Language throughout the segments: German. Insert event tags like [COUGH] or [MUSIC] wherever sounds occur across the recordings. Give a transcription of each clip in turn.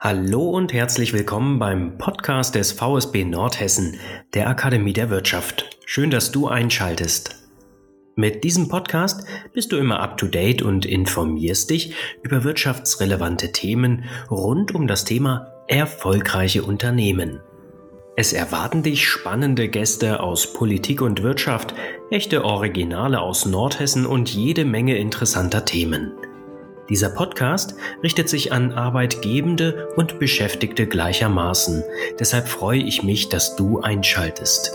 Hallo und herzlich willkommen beim Podcast des VSB Nordhessen, der Akademie der Wirtschaft. Schön, dass du einschaltest. Mit diesem Podcast bist du immer up-to-date und informierst dich über wirtschaftsrelevante Themen rund um das Thema erfolgreiche Unternehmen. Es erwarten dich spannende Gäste aus Politik und Wirtschaft, echte Originale aus Nordhessen und jede Menge interessanter Themen. Dieser Podcast richtet sich an Arbeitgebende und Beschäftigte gleichermaßen. Deshalb freue ich mich, dass du einschaltest.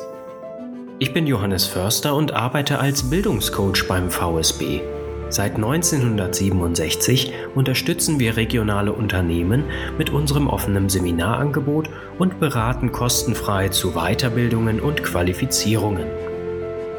Ich bin Johannes Förster und arbeite als Bildungscoach beim VSB. Seit 1967 unterstützen wir regionale Unternehmen mit unserem offenen Seminarangebot und beraten kostenfrei zu Weiterbildungen und Qualifizierungen.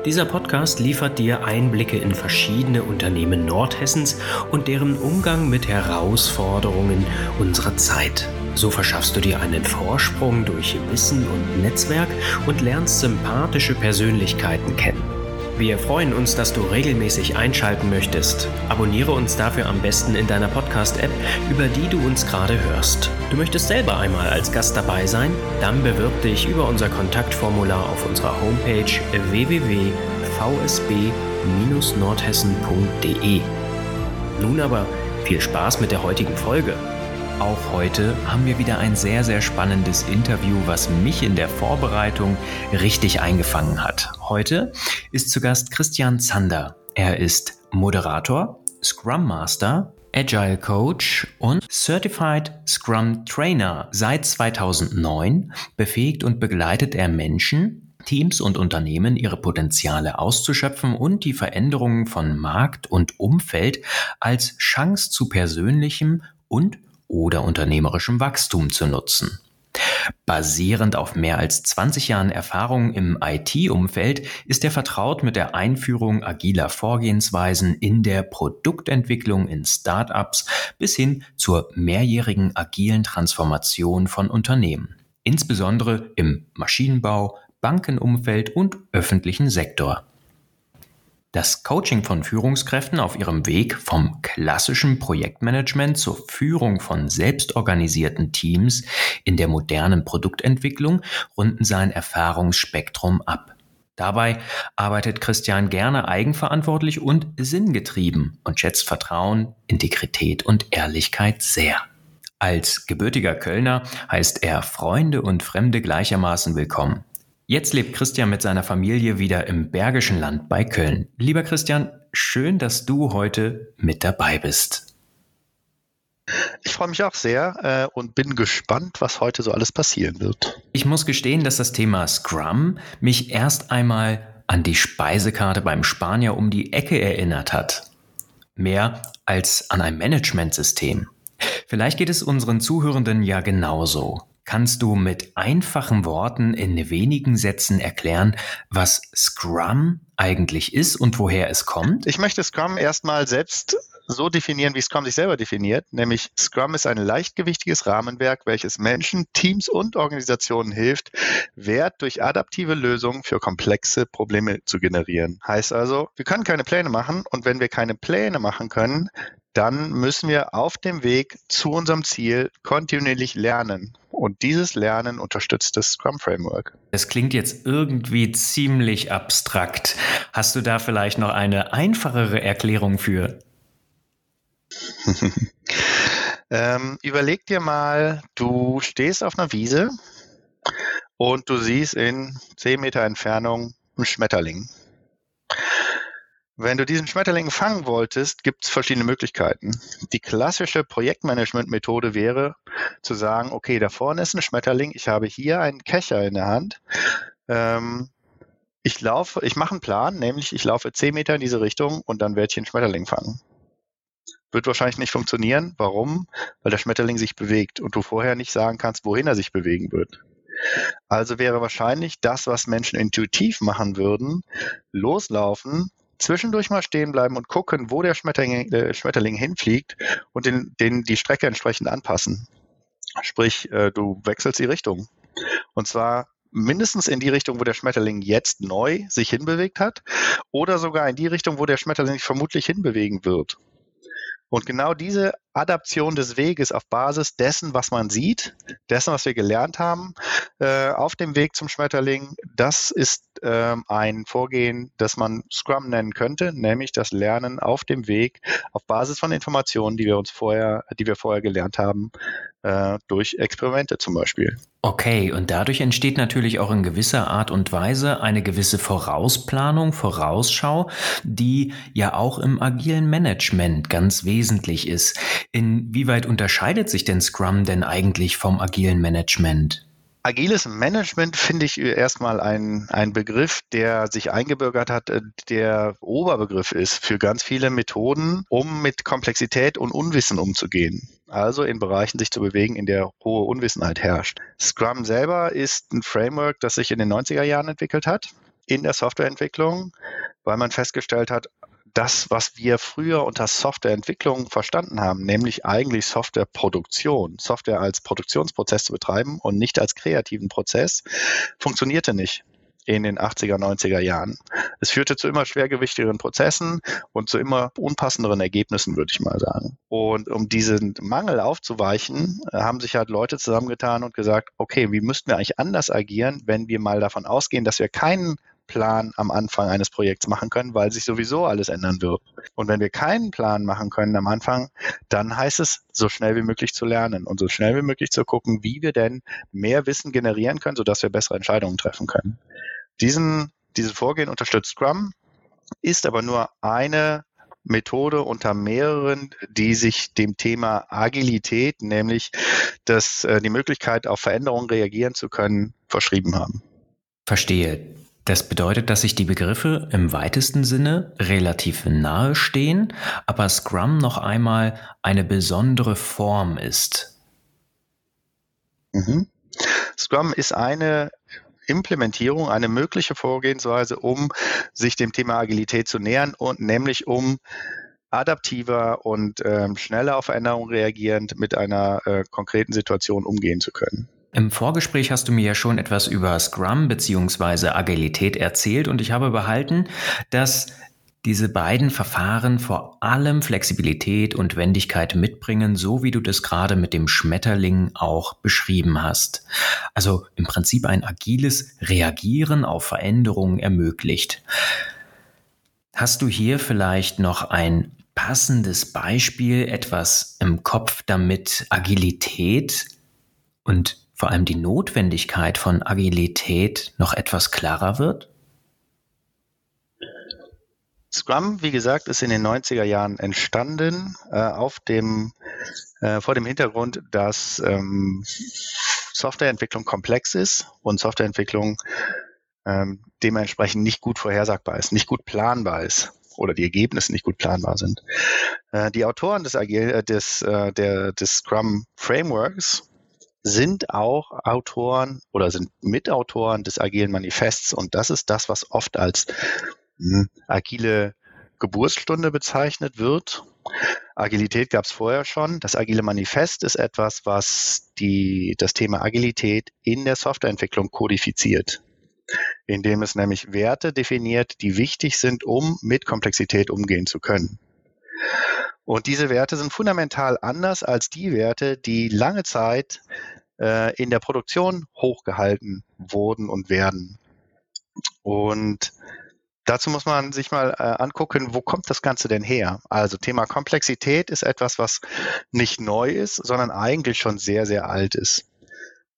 Dieser Podcast liefert dir Einblicke in verschiedene Unternehmen Nordhessens und deren Umgang mit Herausforderungen unserer Zeit. So verschaffst du dir einen Vorsprung durch Wissen und Netzwerk und lernst sympathische Persönlichkeiten kennen. Wir freuen uns, dass du regelmäßig einschalten möchtest. Abonniere uns dafür am besten in deiner Podcast-App, über die du uns gerade hörst. Du möchtest selber einmal als Gast dabei sein? Dann bewirb dich über unser Kontaktformular auf unserer Homepage www.vsb-nordhessen.de. Nun aber viel Spaß mit der heutigen Folge. Auch heute haben wir wieder ein sehr, sehr spannendes Interview, was mich in der Vorbereitung richtig eingefangen hat. Heute ist zu Gast Christian Zander. Er ist Moderator, Scrum Master, Agile Coach und Certified Scrum Trainer. Seit 2009 befähigt und begleitet er Menschen, Teams und Unternehmen ihre Potenziale auszuschöpfen und die Veränderungen von Markt und Umfeld als Chance zu persönlichem und oder unternehmerischem Wachstum zu nutzen. Basierend auf mehr als 20 Jahren Erfahrung im IT-Umfeld ist er vertraut mit der Einführung agiler Vorgehensweisen in der Produktentwicklung in Startups bis hin zur mehrjährigen agilen Transformation von Unternehmen, insbesondere im Maschinenbau, Bankenumfeld und öffentlichen Sektor. Das Coaching von Führungskräften auf ihrem Weg vom klassischen Projektmanagement zur Führung von selbstorganisierten Teams in der modernen Produktentwicklung runden sein Erfahrungsspektrum ab. Dabei arbeitet Christian gerne eigenverantwortlich und sinngetrieben und schätzt Vertrauen, Integrität und Ehrlichkeit sehr. Als gebürtiger Kölner heißt er Freunde und Fremde gleichermaßen willkommen. Jetzt lebt Christian mit seiner Familie wieder im Bergischen Land bei Köln. Lieber Christian, schön, dass du heute mit dabei bist. Ich freue mich auch sehr äh, und bin gespannt, was heute so alles passieren wird. Ich muss gestehen, dass das Thema Scrum mich erst einmal an die Speisekarte beim Spanier um die Ecke erinnert hat. Mehr als an ein Managementsystem. Vielleicht geht es unseren Zuhörenden ja genauso. Kannst du mit einfachen Worten in wenigen Sätzen erklären, was Scrum eigentlich ist und woher es kommt? Ich möchte Scrum erstmal selbst so definieren, wie Scrum sich selber definiert, nämlich Scrum ist ein leichtgewichtiges Rahmenwerk, welches Menschen, Teams und Organisationen hilft, Wert durch adaptive Lösungen für komplexe Probleme zu generieren. Heißt also, wir können keine Pläne machen und wenn wir keine Pläne machen können, dann müssen wir auf dem Weg zu unserem Ziel kontinuierlich lernen. Und dieses Lernen unterstützt das Scrum Framework. Das klingt jetzt irgendwie ziemlich abstrakt. Hast du da vielleicht noch eine einfachere Erklärung für? [LAUGHS] ähm, überleg dir mal, du stehst auf einer Wiese und du siehst in 10 Meter Entfernung einen Schmetterling. Wenn du diesen Schmetterling fangen wolltest, gibt es verschiedene Möglichkeiten. Die klassische Projektmanagement-Methode wäre zu sagen, okay, da vorne ist ein Schmetterling, ich habe hier einen Kescher in der Hand. Ähm, ich laufe, ich mache einen Plan, nämlich ich laufe 10 Meter in diese Richtung und dann werde ich den Schmetterling fangen. Wird wahrscheinlich nicht funktionieren. Warum? Weil der Schmetterling sich bewegt und du vorher nicht sagen kannst, wohin er sich bewegen wird. Also wäre wahrscheinlich das, was Menschen intuitiv machen würden, loslaufen, zwischendurch mal stehen bleiben und gucken, wo der Schmetterling, äh, Schmetterling hinfliegt und den, den, die Strecke entsprechend anpassen. Sprich, äh, du wechselst die Richtung. Und zwar mindestens in die Richtung, wo der Schmetterling jetzt neu sich hinbewegt hat, oder sogar in die Richtung, wo der Schmetterling sich vermutlich hinbewegen wird. Und genau diese Adaption des Weges auf Basis dessen, was man sieht, dessen, was wir gelernt haben, äh, auf dem Weg zum Schmetterling, das ist ähm, ein Vorgehen, das man Scrum nennen könnte, nämlich das Lernen auf dem Weg auf Basis von Informationen, die wir uns vorher, die wir vorher gelernt haben, äh, durch Experimente zum Beispiel. Okay, und dadurch entsteht natürlich auch in gewisser Art und Weise eine gewisse Vorausplanung, Vorausschau, die ja auch im agilen Management ganz wesentlich ist. Inwieweit unterscheidet sich denn Scrum denn eigentlich vom agilen Management? Agiles Management finde ich erstmal ein, ein Begriff, der sich eingebürgert hat, äh, der Oberbegriff ist für ganz viele Methoden, um mit Komplexität und Unwissen umzugehen. Also in Bereichen sich zu bewegen, in der hohe Unwissenheit herrscht. Scrum selber ist ein Framework, das sich in den 90er Jahren entwickelt hat in der Softwareentwicklung, weil man festgestellt hat, das, was wir früher unter Softwareentwicklung verstanden haben, nämlich eigentlich Softwareproduktion, Software als Produktionsprozess zu betreiben und nicht als kreativen Prozess, funktionierte nicht in den 80er, 90er Jahren. Es führte zu immer schwergewichtigeren Prozessen und zu immer unpassenderen Ergebnissen, würde ich mal sagen. Und um diesen Mangel aufzuweichen, haben sich halt Leute zusammengetan und gesagt, okay, wie müssten wir eigentlich anders agieren, wenn wir mal davon ausgehen, dass wir keinen Plan am Anfang eines Projekts machen können, weil sich sowieso alles ändern wird. Und wenn wir keinen Plan machen können am Anfang, dann heißt es, so schnell wie möglich zu lernen und so schnell wie möglich zu gucken, wie wir denn mehr Wissen generieren können, sodass wir bessere Entscheidungen treffen können. Diesen, dieses Vorgehen unterstützt Scrum, ist aber nur eine Methode unter mehreren, die sich dem Thema Agilität, nämlich das, äh, die Möglichkeit, auf Veränderungen reagieren zu können, verschrieben haben. Verstehe. Das bedeutet, dass sich die Begriffe im weitesten Sinne relativ nahe stehen, aber Scrum noch einmal eine besondere Form ist. Mhm. Scrum ist eine Implementierung, eine mögliche Vorgehensweise, um sich dem Thema Agilität zu nähern und nämlich um adaptiver und ähm, schneller auf Veränderungen reagierend mit einer äh, konkreten Situation umgehen zu können. Im Vorgespräch hast du mir ja schon etwas über Scrum bzw. Agilität erzählt und ich habe behalten, dass diese beiden Verfahren vor allem Flexibilität und Wendigkeit mitbringen, so wie du das gerade mit dem Schmetterling auch beschrieben hast. Also im Prinzip ein agiles Reagieren auf Veränderungen ermöglicht. Hast du hier vielleicht noch ein passendes Beispiel, etwas im Kopf, damit Agilität und vor allem die Notwendigkeit von Agilität noch etwas klarer wird? Scrum, wie gesagt, ist in den 90er Jahren entstanden äh, auf dem, äh, vor dem Hintergrund, dass ähm, Softwareentwicklung komplex ist und Softwareentwicklung ähm, dementsprechend nicht gut vorhersagbar ist, nicht gut planbar ist oder die Ergebnisse nicht gut planbar sind. Äh, die Autoren des, Agil äh, des, äh, der, des Scrum Frameworks sind auch Autoren oder sind Mitautoren des agilen Manifests. Und das ist das, was oft als mh, agile Geburtsstunde bezeichnet wird. Agilität gab es vorher schon. Das agile Manifest ist etwas, was die, das Thema Agilität in der Softwareentwicklung kodifiziert, indem es nämlich Werte definiert, die wichtig sind, um mit Komplexität umgehen zu können. Und diese Werte sind fundamental anders als die Werte, die lange Zeit äh, in der Produktion hochgehalten wurden und werden. Und dazu muss man sich mal äh, angucken, wo kommt das Ganze denn her? Also Thema Komplexität ist etwas, was nicht neu ist, sondern eigentlich schon sehr, sehr alt ist.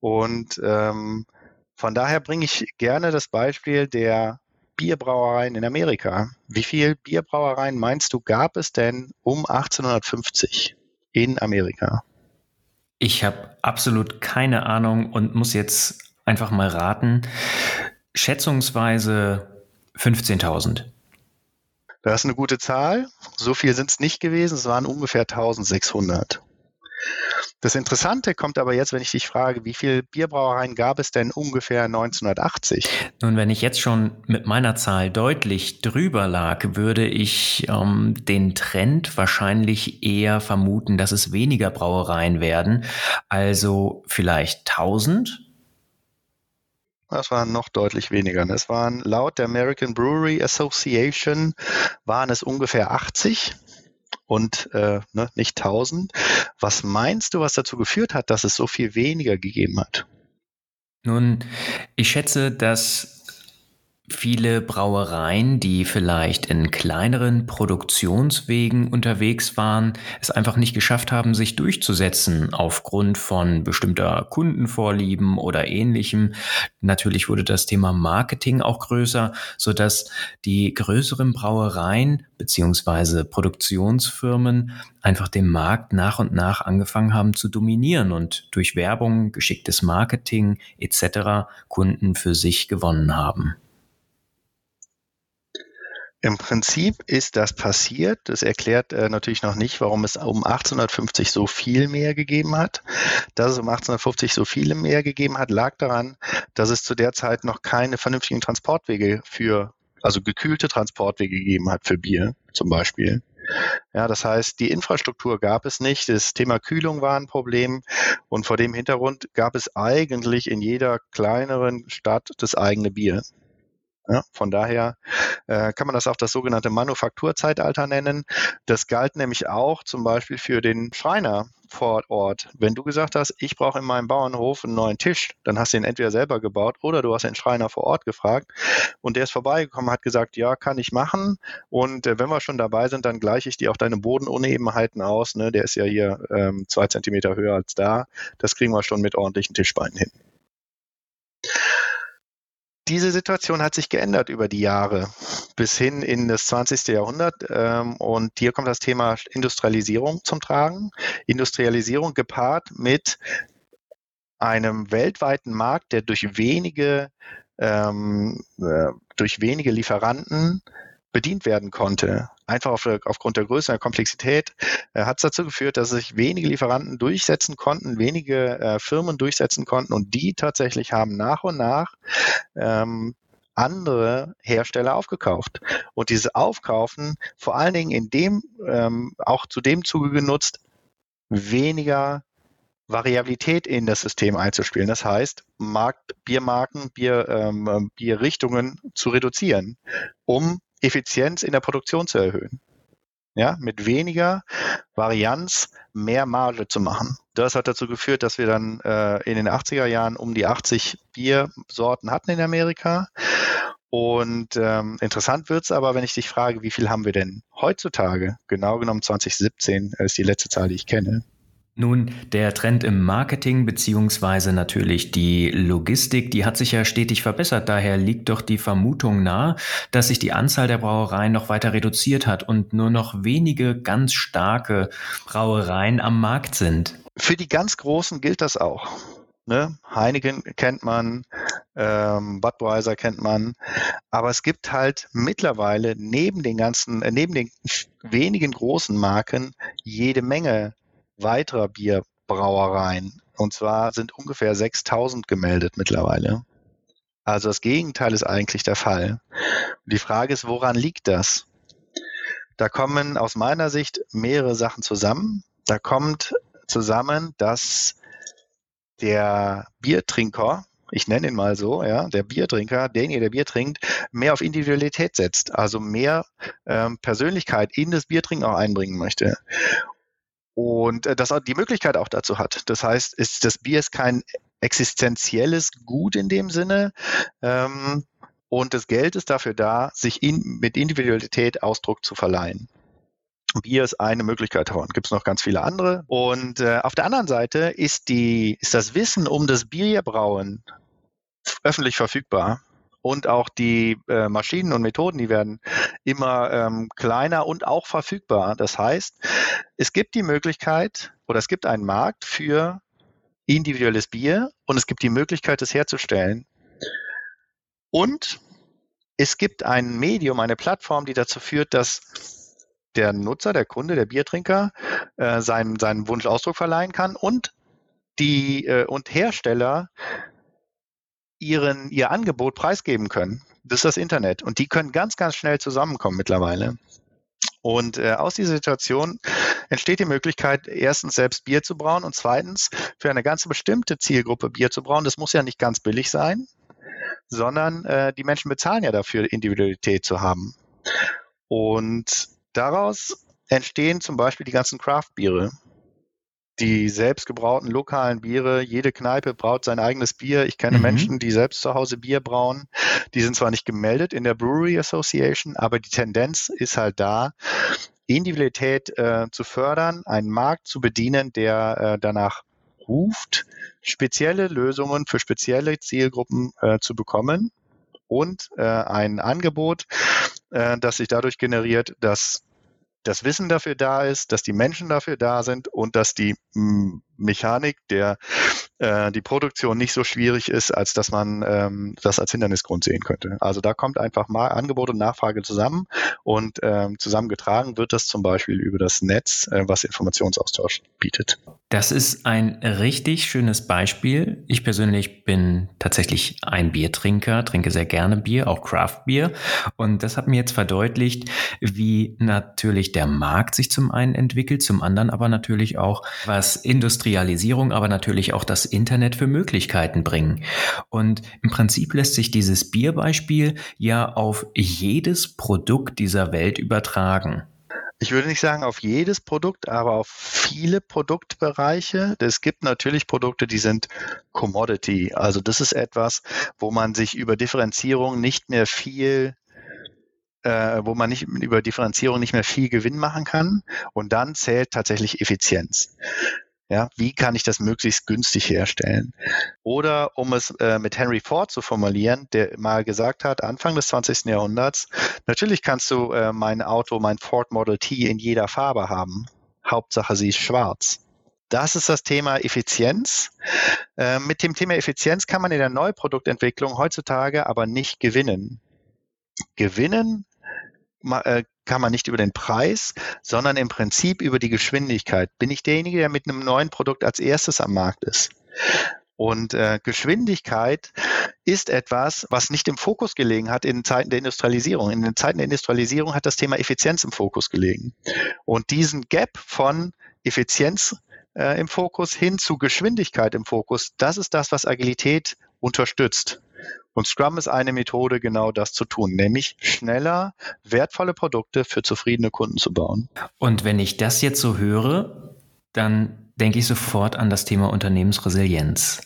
Und ähm, von daher bringe ich gerne das Beispiel der Bierbrauereien in Amerika. Wie viel Bierbrauereien meinst du gab es denn um 1850 in Amerika? Ich habe absolut keine Ahnung und muss jetzt einfach mal raten. Schätzungsweise 15.000. Das ist eine gute Zahl. So viel sind es nicht gewesen. Es waren ungefähr 1600. Das Interessante kommt aber jetzt, wenn ich dich frage, wie viele Bierbrauereien gab es denn ungefähr 1980? Nun, wenn ich jetzt schon mit meiner Zahl deutlich drüber lag, würde ich ähm, den Trend wahrscheinlich eher vermuten, dass es weniger Brauereien werden. Also vielleicht 1000? Das waren noch deutlich weniger. Es waren laut der American Brewery Association waren es ungefähr 80 und äh, ne, nicht 1000. Was meinst du, was dazu geführt hat, dass es so viel weniger gegeben hat? Nun, ich schätze, dass viele Brauereien, die vielleicht in kleineren Produktionswegen unterwegs waren, es einfach nicht geschafft haben, sich durchzusetzen aufgrund von bestimmter Kundenvorlieben oder ähnlichem. Natürlich wurde das Thema Marketing auch größer, so dass die größeren Brauereien beziehungsweise Produktionsfirmen einfach den Markt nach und nach angefangen haben zu dominieren und durch Werbung, geschicktes Marketing etc. Kunden für sich gewonnen haben. Im Prinzip ist das passiert. Das erklärt äh, natürlich noch nicht, warum es um 1850 so viel mehr gegeben hat. Dass es um 1850 so viele mehr gegeben hat, lag daran, dass es zu der Zeit noch keine vernünftigen Transportwege für, also gekühlte Transportwege gegeben hat für Bier zum Beispiel. Ja, das heißt, die Infrastruktur gab es nicht. Das Thema Kühlung war ein Problem. Und vor dem Hintergrund gab es eigentlich in jeder kleineren Stadt das eigene Bier. Ja, von daher äh, kann man das auch das sogenannte Manufakturzeitalter nennen. Das galt nämlich auch zum Beispiel für den Schreiner vor Ort. Wenn du gesagt hast, ich brauche in meinem Bauernhof einen neuen Tisch, dann hast du ihn entweder selber gebaut oder du hast den Schreiner vor Ort gefragt und der ist vorbeigekommen, hat gesagt, ja, kann ich machen und äh, wenn wir schon dabei sind, dann gleiche ich dir auch deine Bodenunebenheiten aus. Ne? Der ist ja hier ähm, zwei Zentimeter höher als da. Das kriegen wir schon mit ordentlichen Tischbeinen hin diese Situation hat sich geändert über die Jahre bis hin in das 20. Jahrhundert. Ähm, und hier kommt das Thema Industrialisierung zum Tragen. Industrialisierung gepaart mit einem weltweiten Markt, der durch wenige, ähm, äh, durch wenige Lieferanten bedient werden konnte. Einfach auf aufgrund der Größe und der Komplexität äh, hat es dazu geführt, dass sich wenige Lieferanten durchsetzen konnten, wenige äh, Firmen durchsetzen konnten und die tatsächlich haben nach und nach ähm, andere Hersteller aufgekauft. Und diese Aufkaufen vor allen Dingen in dem, ähm, auch zu dem Zuge genutzt, weniger Variabilität in das System einzuspielen. Das heißt, Markt, Biermarken, Bier, ähm, Bierrichtungen zu reduzieren, um Effizienz in der Produktion zu erhöhen. Ja, mit weniger Varianz mehr Marge zu machen. Das hat dazu geführt, dass wir dann äh, in den 80er Jahren um die 80 Biersorten hatten in Amerika. Und ähm, interessant wird es aber, wenn ich dich frage, wie viel haben wir denn heutzutage? Genau genommen 2017 ist die letzte Zahl, die ich kenne. Nun, der Trend im Marketing beziehungsweise natürlich die Logistik, die hat sich ja stetig verbessert. Daher liegt doch die Vermutung nahe, dass sich die Anzahl der Brauereien noch weiter reduziert hat und nur noch wenige ganz starke Brauereien am Markt sind. Für die ganz Großen gilt das auch. Ne? Heineken kennt man, ähm, Budweiser kennt man, aber es gibt halt mittlerweile neben den ganzen, äh, neben den wenigen großen Marken jede Menge weiterer Bierbrauereien. Und zwar sind ungefähr 6000 gemeldet mittlerweile. Also das Gegenteil ist eigentlich der Fall. Und die Frage ist, woran liegt das? Da kommen aus meiner Sicht mehrere Sachen zusammen. Da kommt zusammen, dass der Biertrinker, ich nenne ihn mal so, ja, der Biertrinker, derjenige, der Bier trinkt, mehr auf Individualität setzt, also mehr ähm, Persönlichkeit in das Biertrinken auch einbringen möchte und äh, das die Möglichkeit auch dazu hat. Das heißt, ist, das Bier ist kein existenzielles Gut in dem Sinne. Ähm, und das Geld ist dafür da, sich in, mit Individualität Ausdruck zu verleihen. Bier ist eine Möglichkeit davon. Gibt es noch ganz viele andere. Und äh, auf der anderen Seite ist, die, ist das Wissen um das Bierbrauen öffentlich verfügbar und auch die äh, Maschinen und Methoden, die werden immer ähm, kleiner und auch verfügbar. Das heißt, es gibt die Möglichkeit oder es gibt einen Markt für individuelles Bier und es gibt die Möglichkeit, es herzustellen. Und es gibt ein Medium, eine Plattform, die dazu führt, dass der Nutzer, der Kunde, der Biertrinker äh, seinen, seinen Wunsch Ausdruck verleihen kann und die äh, und Hersteller ihren, ihr Angebot preisgeben können. Das ist das Internet. Und die können ganz, ganz schnell zusammenkommen mittlerweile. Und äh, aus dieser Situation entsteht die Möglichkeit, erstens selbst Bier zu brauen und zweitens für eine ganz bestimmte Zielgruppe Bier zu brauen. Das muss ja nicht ganz billig sein, sondern äh, die Menschen bezahlen ja dafür, Individualität zu haben. Und daraus entstehen zum Beispiel die ganzen Craft-Biere die selbstgebrauten lokalen Biere. Jede Kneipe braut sein eigenes Bier. Ich kenne mhm. Menschen, die selbst zu Hause Bier brauen. Die sind zwar nicht gemeldet in der Brewery Association, aber die Tendenz ist halt da, Individualität äh, zu fördern, einen Markt zu bedienen, der äh, danach ruft, spezielle Lösungen für spezielle Zielgruppen äh, zu bekommen und äh, ein Angebot, äh, das sich dadurch generiert, dass das Wissen dafür da ist, dass die Menschen dafür da sind und dass die hm, Mechanik, der äh, die Produktion nicht so schwierig ist, als dass man ähm, das als Hindernisgrund sehen könnte. Also da kommt einfach mal Angebot und Nachfrage zusammen und ähm, zusammengetragen wird das zum Beispiel über das Netz, äh, was Informationsaustausch bietet. Das ist ein richtig schönes Beispiel. Ich persönlich bin tatsächlich ein Biertrinker, trinke sehr gerne Bier, auch Craft Bier. Und das hat mir jetzt verdeutlicht, wie natürlich der Markt sich zum einen entwickelt, zum anderen aber natürlich auch, was Industrialisierung, aber natürlich auch das Internet für Möglichkeiten bringen. Und im Prinzip lässt sich dieses Bierbeispiel ja auf jedes Produkt dieser Welt übertragen ich würde nicht sagen auf jedes Produkt, aber auf viele Produktbereiche. Es gibt natürlich Produkte, die sind Commodity. Also das ist etwas, wo man sich über Differenzierung nicht mehr viel äh, wo man nicht über Differenzierung nicht mehr viel Gewinn machen kann. Und dann zählt tatsächlich Effizienz. Ja, wie kann ich das möglichst günstig herstellen? Oder um es äh, mit Henry Ford zu formulieren, der mal gesagt hat, Anfang des 20. Jahrhunderts, natürlich kannst du äh, mein Auto, mein Ford Model T in jeder Farbe haben. Hauptsache sie ist schwarz. Das ist das Thema Effizienz. Äh, mit dem Thema Effizienz kann man in der Neuproduktentwicklung heutzutage aber nicht gewinnen. Gewinnen kann man nicht über den Preis, sondern im Prinzip über die Geschwindigkeit. Bin ich derjenige, der mit einem neuen Produkt als erstes am Markt ist? Und äh, Geschwindigkeit ist etwas, was nicht im Fokus gelegen hat in Zeiten der Industrialisierung. In den Zeiten der Industrialisierung hat das Thema Effizienz im Fokus gelegen. Und diesen Gap von Effizienz äh, im Fokus hin zu Geschwindigkeit im Fokus, das ist das, was Agilität unterstützt. Und Scrum ist eine Methode, genau das zu tun, nämlich schneller wertvolle Produkte für zufriedene Kunden zu bauen. Und wenn ich das jetzt so höre, dann denke ich sofort an das Thema Unternehmensresilienz.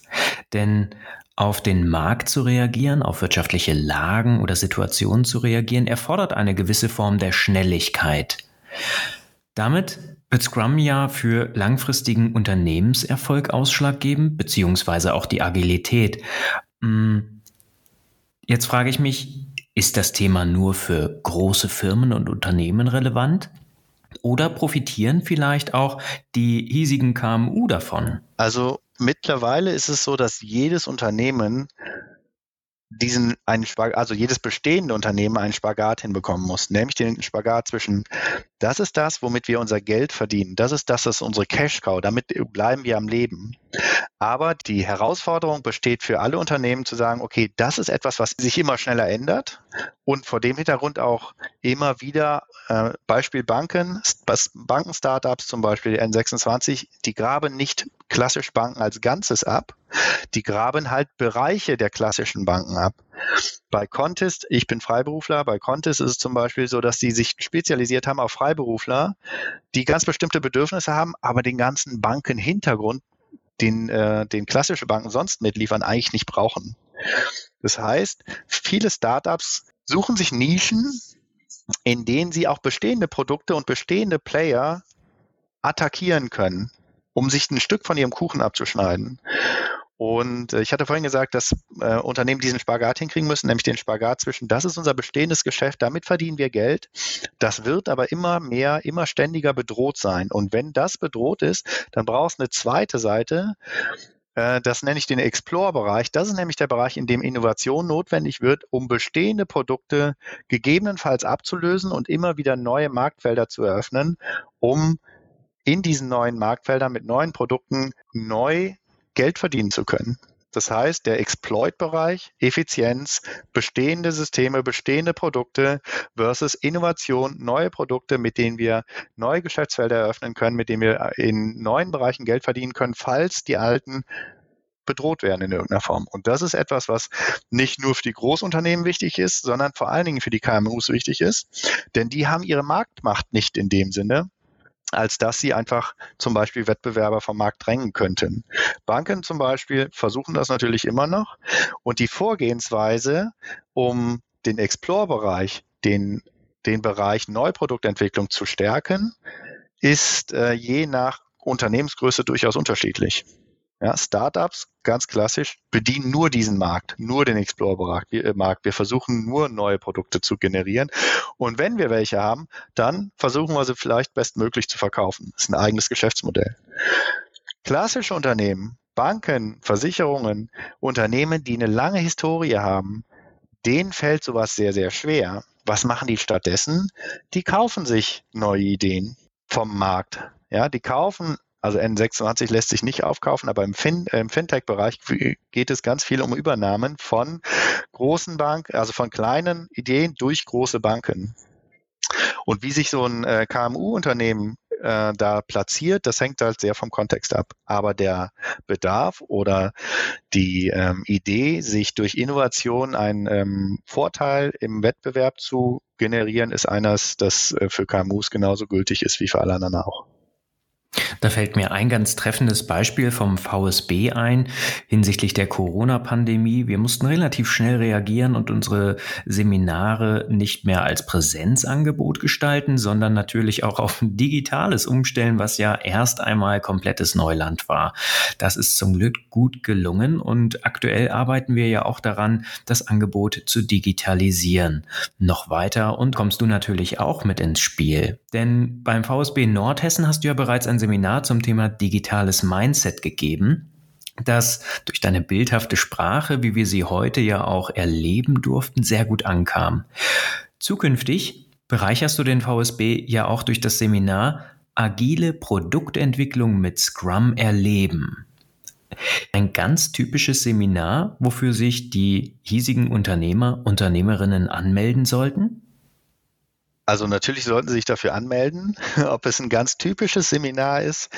Denn auf den Markt zu reagieren, auf wirtschaftliche Lagen oder Situationen zu reagieren, erfordert eine gewisse Form der Schnelligkeit. Damit wird Scrum ja für langfristigen Unternehmenserfolg ausschlaggebend, beziehungsweise auch die Agilität. Hm, Jetzt frage ich mich, ist das Thema nur für große Firmen und Unternehmen relevant? Oder profitieren vielleicht auch die hiesigen KMU davon? Also mittlerweile ist es so, dass jedes Unternehmen diesen einen Spagat, also jedes bestehende Unternehmen einen Spagat hinbekommen muss, nämlich den Spagat zwischen, das ist das, womit wir unser Geld verdienen, das ist das, das ist unsere Cash Cow, damit bleiben wir am Leben. Aber die Herausforderung besteht für alle Unternehmen zu sagen, okay, das ist etwas, was sich immer schneller ändert und vor dem Hintergrund auch immer wieder äh, Beispiel Banken, Banken-Startups zum Beispiel N26, die graben nicht klassisch Banken als Ganzes ab, die graben halt Bereiche der klassischen Banken ab. Bei Contest, ich bin Freiberufler, bei Contest ist es zum Beispiel so, dass die sich spezialisiert haben auf Freiberufler, die ganz bestimmte Bedürfnisse haben, aber den ganzen Bankenhintergrund, den, äh, den klassische Banken sonst mitliefern, eigentlich nicht brauchen. Das heißt, viele Startups suchen sich Nischen, in denen sie auch bestehende Produkte und bestehende Player attackieren können, um sich ein Stück von ihrem Kuchen abzuschneiden. Und äh, ich hatte vorhin gesagt, dass äh, Unternehmen diesen Spagat hinkriegen müssen, nämlich den Spagat zwischen, das ist unser bestehendes Geschäft, damit verdienen wir Geld. Das wird aber immer mehr, immer ständiger bedroht sein. Und wenn das bedroht ist, dann brauchst du eine zweite Seite. Äh, das nenne ich den Explore-Bereich. Das ist nämlich der Bereich, in dem Innovation notwendig wird, um bestehende Produkte gegebenenfalls abzulösen und immer wieder neue Marktfelder zu eröffnen, um in diesen neuen Marktfeldern mit neuen Produkten neu Geld verdienen zu können. Das heißt, der Exploit-Bereich, Effizienz, bestehende Systeme, bestehende Produkte versus Innovation, neue Produkte, mit denen wir neue Geschäftsfelder eröffnen können, mit denen wir in neuen Bereichen Geld verdienen können, falls die alten bedroht werden in irgendeiner Form. Und das ist etwas, was nicht nur für die Großunternehmen wichtig ist, sondern vor allen Dingen für die KMUs wichtig ist, denn die haben ihre Marktmacht nicht in dem Sinne, als dass sie einfach zum Beispiel Wettbewerber vom Markt drängen könnten. Banken zum Beispiel versuchen das natürlich immer noch und die Vorgehensweise, um den Explore-Bereich, den, den Bereich Neuproduktentwicklung zu stärken, ist äh, je nach Unternehmensgröße durchaus unterschiedlich. Ja, Startups, ganz klassisch, bedienen nur diesen Markt, nur den Explore-Markt. Äh, wir versuchen nur neue Produkte zu generieren. Und wenn wir welche haben, dann versuchen wir sie vielleicht bestmöglich zu verkaufen. Das ist ein eigenes Geschäftsmodell. Klassische Unternehmen, Banken, Versicherungen, Unternehmen, die eine lange Historie haben, denen fällt sowas sehr, sehr schwer. Was machen die stattdessen? Die kaufen sich neue Ideen vom Markt. Ja, die kaufen also N26 lässt sich nicht aufkaufen, aber im, fin im Fintech-Bereich geht es ganz viel um Übernahmen von großen Banken, also von kleinen Ideen durch große Banken. Und wie sich so ein äh, KMU-Unternehmen äh, da platziert, das hängt halt sehr vom Kontext ab. Aber der Bedarf oder die ähm, Idee, sich durch Innovation einen ähm, Vorteil im Wettbewerb zu generieren, ist eines, das äh, für KMUs genauso gültig ist wie für alle anderen auch. Da fällt mir ein ganz treffendes Beispiel vom VSB ein hinsichtlich der Corona-Pandemie. Wir mussten relativ schnell reagieren und unsere Seminare nicht mehr als Präsenzangebot gestalten, sondern natürlich auch auf ein digitales umstellen, was ja erst einmal komplettes Neuland war. Das ist zum Glück gut gelungen und aktuell arbeiten wir ja auch daran, das Angebot zu digitalisieren. Noch weiter und kommst du natürlich auch mit ins Spiel. Denn beim VSB Nordhessen hast du ja bereits ein Seminar zum Thema digitales Mindset gegeben, das durch deine bildhafte Sprache, wie wir sie heute ja auch erleben durften, sehr gut ankam. Zukünftig bereicherst du den VSB ja auch durch das Seminar Agile Produktentwicklung mit Scrum erleben. Ein ganz typisches Seminar, wofür sich die hiesigen Unternehmer, Unternehmerinnen anmelden sollten? Also natürlich sollten Sie sich dafür anmelden. [LAUGHS] Ob es ein ganz typisches Seminar ist,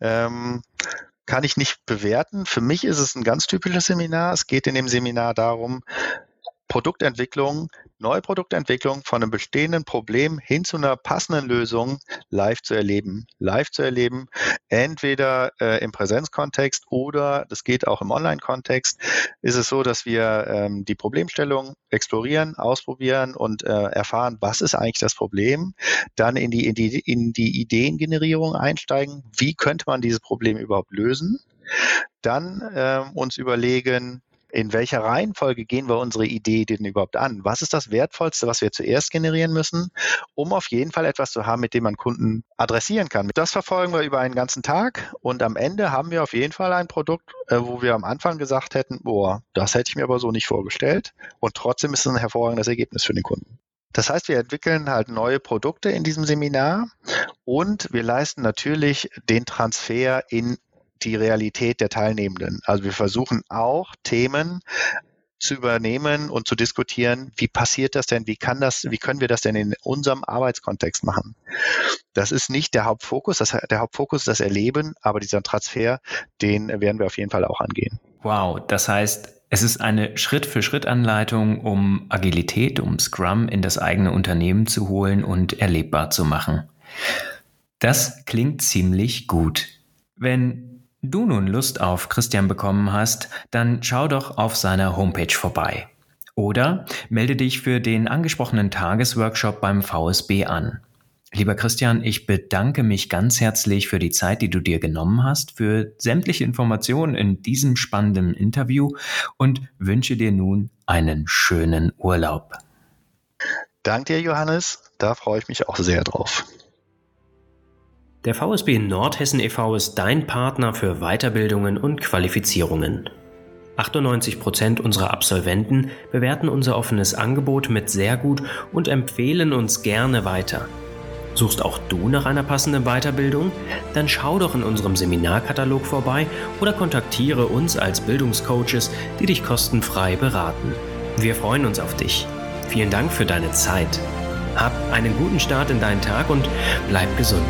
ähm, kann ich nicht bewerten. Für mich ist es ein ganz typisches Seminar. Es geht in dem Seminar darum, Produktentwicklung, neue Produktentwicklung von einem bestehenden Problem hin zu einer passenden Lösung live zu erleben. Live zu erleben, entweder äh, im Präsenzkontext oder das geht auch im Online-Kontext, ist es so, dass wir ähm, die Problemstellung explorieren, ausprobieren und äh, erfahren, was ist eigentlich das Problem, dann in die, in die, in die Ideengenerierung einsteigen, wie könnte man dieses Problem überhaupt lösen, dann äh, uns überlegen, in welcher Reihenfolge gehen wir unsere Idee denn überhaupt an? Was ist das Wertvollste, was wir zuerst generieren müssen, um auf jeden Fall etwas zu haben, mit dem man Kunden adressieren kann? Das verfolgen wir über einen ganzen Tag und am Ende haben wir auf jeden Fall ein Produkt, äh, wo wir am Anfang gesagt hätten, boah, das hätte ich mir aber so nicht vorgestellt und trotzdem ist es ein hervorragendes Ergebnis für den Kunden. Das heißt, wir entwickeln halt neue Produkte in diesem Seminar und wir leisten natürlich den Transfer in die Realität der Teilnehmenden. Also wir versuchen auch Themen zu übernehmen und zu diskutieren, wie passiert das denn, wie kann das, wie können wir das denn in unserem Arbeitskontext machen? Das ist nicht der Hauptfokus, das, der Hauptfokus ist das Erleben, aber dieser Transfer, den werden wir auf jeden Fall auch angehen. Wow, das heißt, es ist eine Schritt-für-Schritt-Anleitung, um Agilität, um Scrum in das eigene Unternehmen zu holen und erlebbar zu machen. Das klingt ziemlich gut. Wenn du nun Lust auf Christian bekommen hast, dann schau doch auf seiner Homepage vorbei. Oder melde dich für den angesprochenen Tagesworkshop beim VSB an. Lieber Christian, ich bedanke mich ganz herzlich für die Zeit, die du dir genommen hast, für sämtliche Informationen in diesem spannenden Interview und wünsche dir nun einen schönen Urlaub. Dank dir, Johannes. Da freue ich mich auch sehr drauf. Der VSB Nordhessen e.V. ist dein Partner für Weiterbildungen und Qualifizierungen. 98 Prozent unserer Absolventen bewerten unser offenes Angebot mit sehr gut und empfehlen uns gerne weiter. Suchst auch du nach einer passenden Weiterbildung? Dann schau doch in unserem Seminarkatalog vorbei oder kontaktiere uns als Bildungscoaches, die dich kostenfrei beraten. Wir freuen uns auf dich. Vielen Dank für deine Zeit. Hab einen guten Start in deinen Tag und bleib gesund.